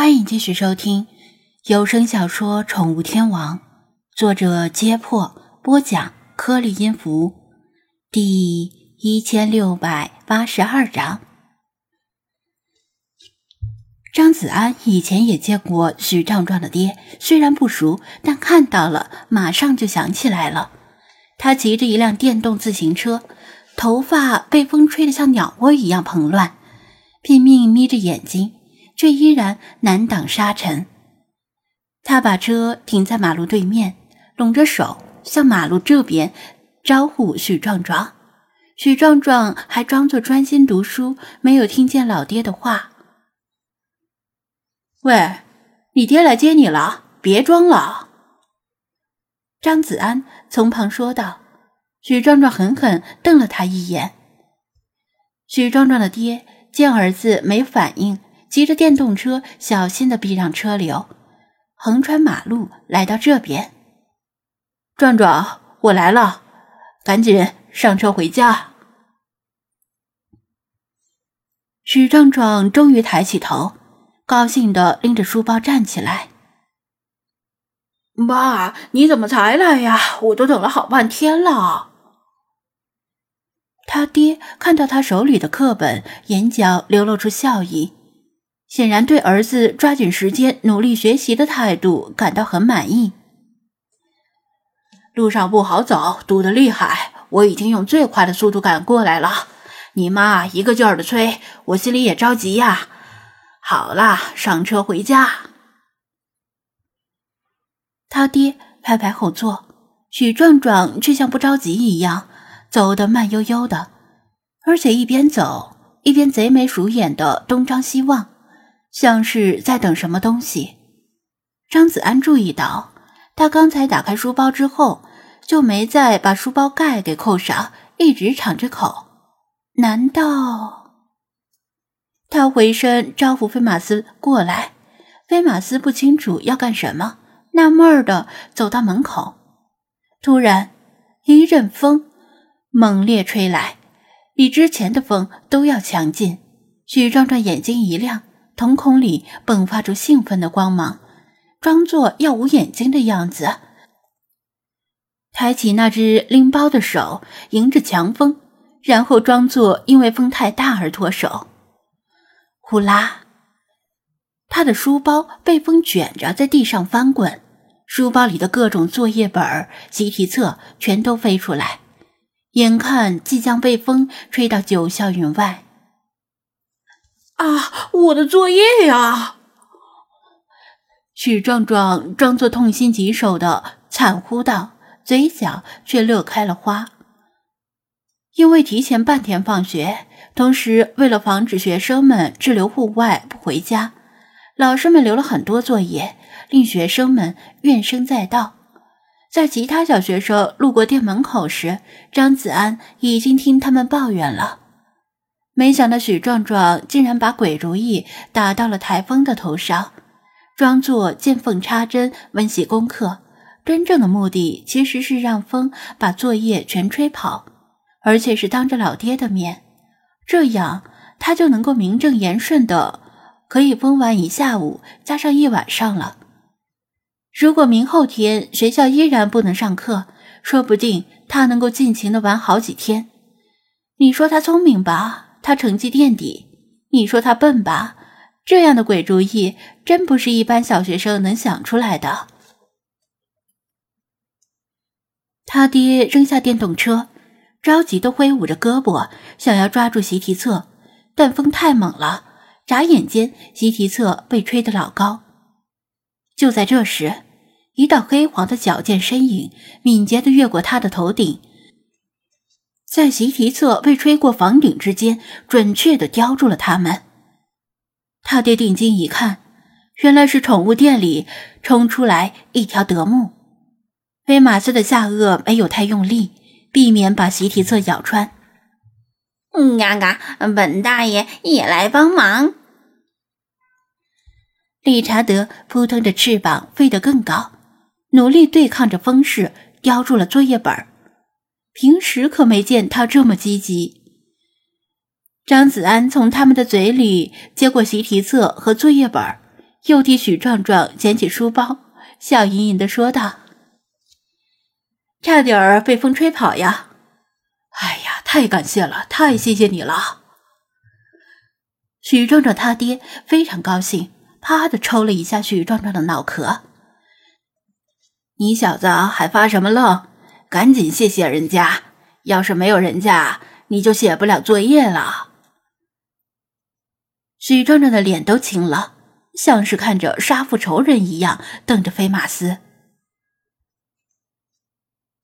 欢迎继续收听有声小说《宠物天王》，作者：揭破，播讲：颗粒音符，第一千六百八十二章。张子安以前也见过许壮壮的爹，虽然不熟，但看到了，马上就想起来了。他骑着一辆电动自行车，头发被风吹得像鸟窝一样蓬乱，拼命眯着眼睛。却依然难挡沙尘。他把车停在马路对面，拢着手向马路这边招呼许壮壮。许壮壮还装作专心读书，没有听见老爹的话。喂，你爹来接你了，别装了。张子安从旁说道。许壮壮狠狠瞪了他一眼。许壮壮的爹见儿子没反应。骑着电动车，小心的避让车流，横穿马路来到这边。壮壮，我来了，赶紧上车回家。许壮壮终于抬起头，高兴的拎着书包站起来。妈，你怎么才来呀？我都等了好半天了。他爹看到他手里的课本，眼角流露出笑意。显然对儿子抓紧时间努力学习的态度感到很满意。路上不好走，堵得厉害，我已经用最快的速度赶过来了。你妈一个劲儿的催，我心里也着急呀。好啦，上车回家。他爹拍拍后座，许壮壮却像不着急一样，走得慢悠悠的，而且一边走一边贼眉鼠眼的东张西望。像是在等什么东西。张子安注意到，他刚才打开书包之后，就没再把书包盖给扣上，一直敞着口。难道？他回身招呼菲马斯过来，菲马斯不清楚要干什么，纳闷的走到门口。突然，一阵风猛烈吹来，比之前的风都要强劲。许壮壮眼睛一亮。瞳孔里迸发出兴奋的光芒，装作要捂眼睛的样子，抬起那只拎包的手，迎着强风，然后装作因为风太大而脱手。呼啦，他的书包被风卷着在地上翻滚，书包里的各种作业本、习题册全都飞出来，眼看即将被风吹到九霄云外。啊！我的作业呀！许壮壮装作痛心疾首的惨呼道，嘴角却乐开了花。因为提前半天放学，同时为了防止学生们滞留户外不回家，老师们留了很多作业，令学生们怨声载道。在其他小学生路过店门口时，张子安已经听他们抱怨了。没想到许壮壮竟然把鬼主意打到了台风的头上，装作见缝插针温习功课，真正的目的其实是让风把作业全吹跑，而且是当着老爹的面，这样他就能够名正言顺的可以疯玩一下午加上一晚上了。如果明后天学校依然不能上课，说不定他能够尽情的玩好几天。你说他聪明吧？他成绩垫底，你说他笨吧？这样的鬼主意真不是一般小学生能想出来的。他爹扔下电动车，着急的挥舞着胳膊，想要抓住习题册，但风太猛了，眨眼间习题册被吹得老高。就在这时，一道黑黄的矫健身影敏捷的越过他的头顶。在习题册被吹过房顶之间，准确的叼住了它们。他爹定睛一看，原来是宠物店里冲出来一条德牧。菲马斯的下颚没有太用力，避免把习题册咬穿。嘎嘎，本大爷也来帮忙。理查德扑腾着翅膀飞得更高，努力对抗着风势，叼住了作业本儿。平时可没见他这么积极。张子安从他们的嘴里接过习题册和作业本，又替许壮壮捡起书包，笑盈盈的说道：“差点儿被风吹跑呀！哎呀，太感谢了，太谢谢你了！”许壮壮他爹非常高兴，啪的抽了一下许壮壮的脑壳。你小子还发什么愣？赶紧谢谢人家！要是没有人家，你就写不了作业了。许壮壮的脸都青了，像是看着杀父仇人一样，瞪着飞马斯。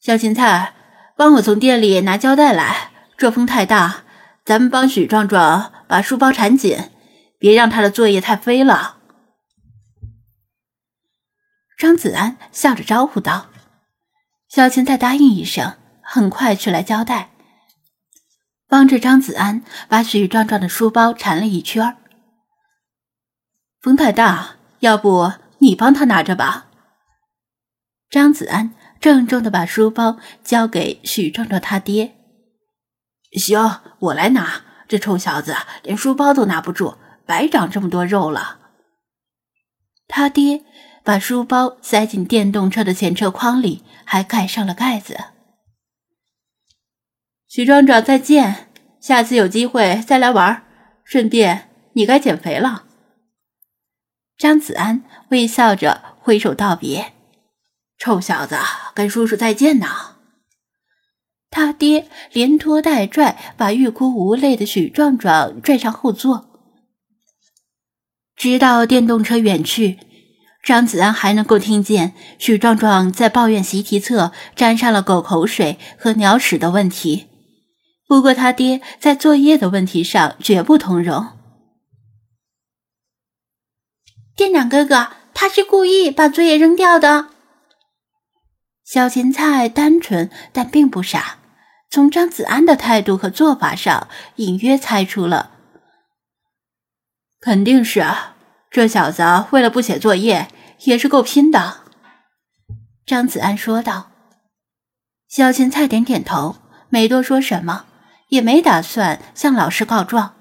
小芹菜，帮我从店里拿胶带来。这风太大，咱们帮许壮壮把书包缠紧，别让他的作业太飞了。张子安笑着招呼道。小琴再答应一声，很快去来胶带，帮着张子安把许壮壮的书包缠了一圈。风太大，要不你帮他拿着吧。张子安郑重的把书包交给许壮壮他爹。行，我来拿。这臭小子连书包都拿不住，白长这么多肉了。他爹把书包塞进电动车的前车筐里，还盖上了盖子。许壮壮，再见，下次有机会再来玩。顺便，你该减肥了。张子安微笑着挥手道别：“臭小子，跟叔叔再见呐！”他爹连拖带拽，把欲哭无泪的许壮壮拽上后座。直到电动车远去，张子安还能够听见许壮壮在抱怨习题册沾上了狗口水和鸟屎的问题。不过他爹在作业的问题上绝不通融。店长哥哥，他是故意把作业扔掉的。小芹菜单纯但并不傻，从张子安的态度和做法上，隐约猜出了。肯定是啊，这小子为了不写作业，也是够拼的。张子安说道。小芹菜点点头，没多说什么，也没打算向老师告状。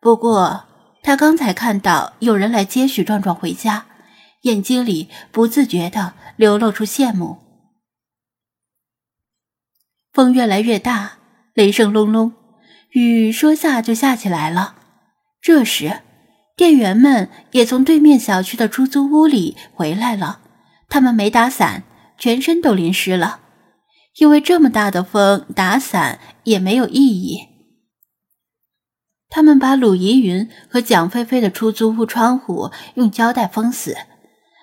不过。他刚才看到有人来接许壮壮回家，眼睛里不自觉地流露出羡慕。风越来越大，雷声隆隆，雨说下就下起来了。这时，店员们也从对面小区的出租屋里回来了，他们没打伞，全身都淋湿了，因为这么大的风，打伞也没有意义。他们把鲁怡云和蒋菲菲的出租屋窗户用胶带封死，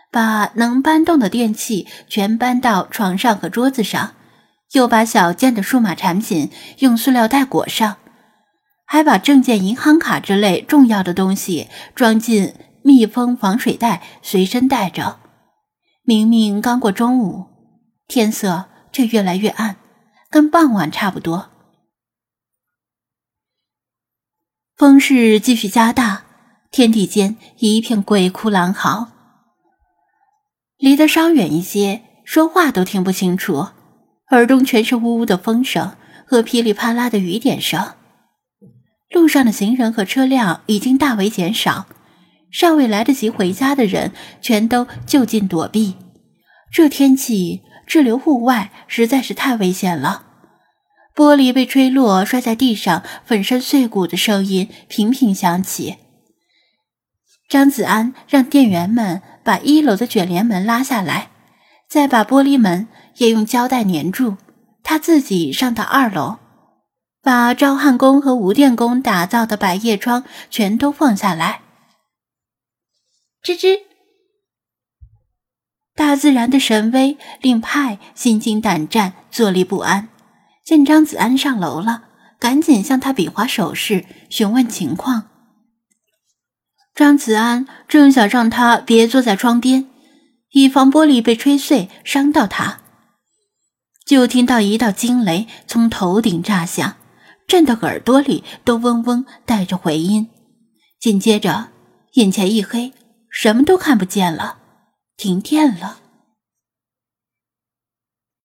把能搬动的电器全搬到床上和桌子上，又把小件的数码产品用塑料袋裹上，还把证件、银行卡之类重要的东西装进密封防水袋，随身带着。明明刚过中午，天色却越来越暗，跟傍晚差不多。风势继续加大，天地间一片鬼哭狼嚎。离得稍远一些，说话都听不清楚，耳中全是呜呜的风声和噼里啪啦的雨点声。路上的行人和车辆已经大为减少，尚未来得及回家的人全都就近躲避。这天气滞留户外实在是太危险了。玻璃被吹落，摔在地上，粉身碎骨的声音频频响起。张子安让店员们把一楼的卷帘门拉下来，再把玻璃门也用胶带粘住。他自己上到二楼，把赵汉工和吴电工打造的百叶窗全都放下来。吱吱，大自然的神威令派心惊胆战，坐立不安。见张子安上楼了，赶紧向他比划手势，询问情况。张子安正想让他别坐在窗边，以防玻璃被吹碎伤到他，就听到一道惊雷从头顶炸响，震得耳朵里都嗡嗡带着回音。紧接着，眼前一黑，什么都看不见了，停电了。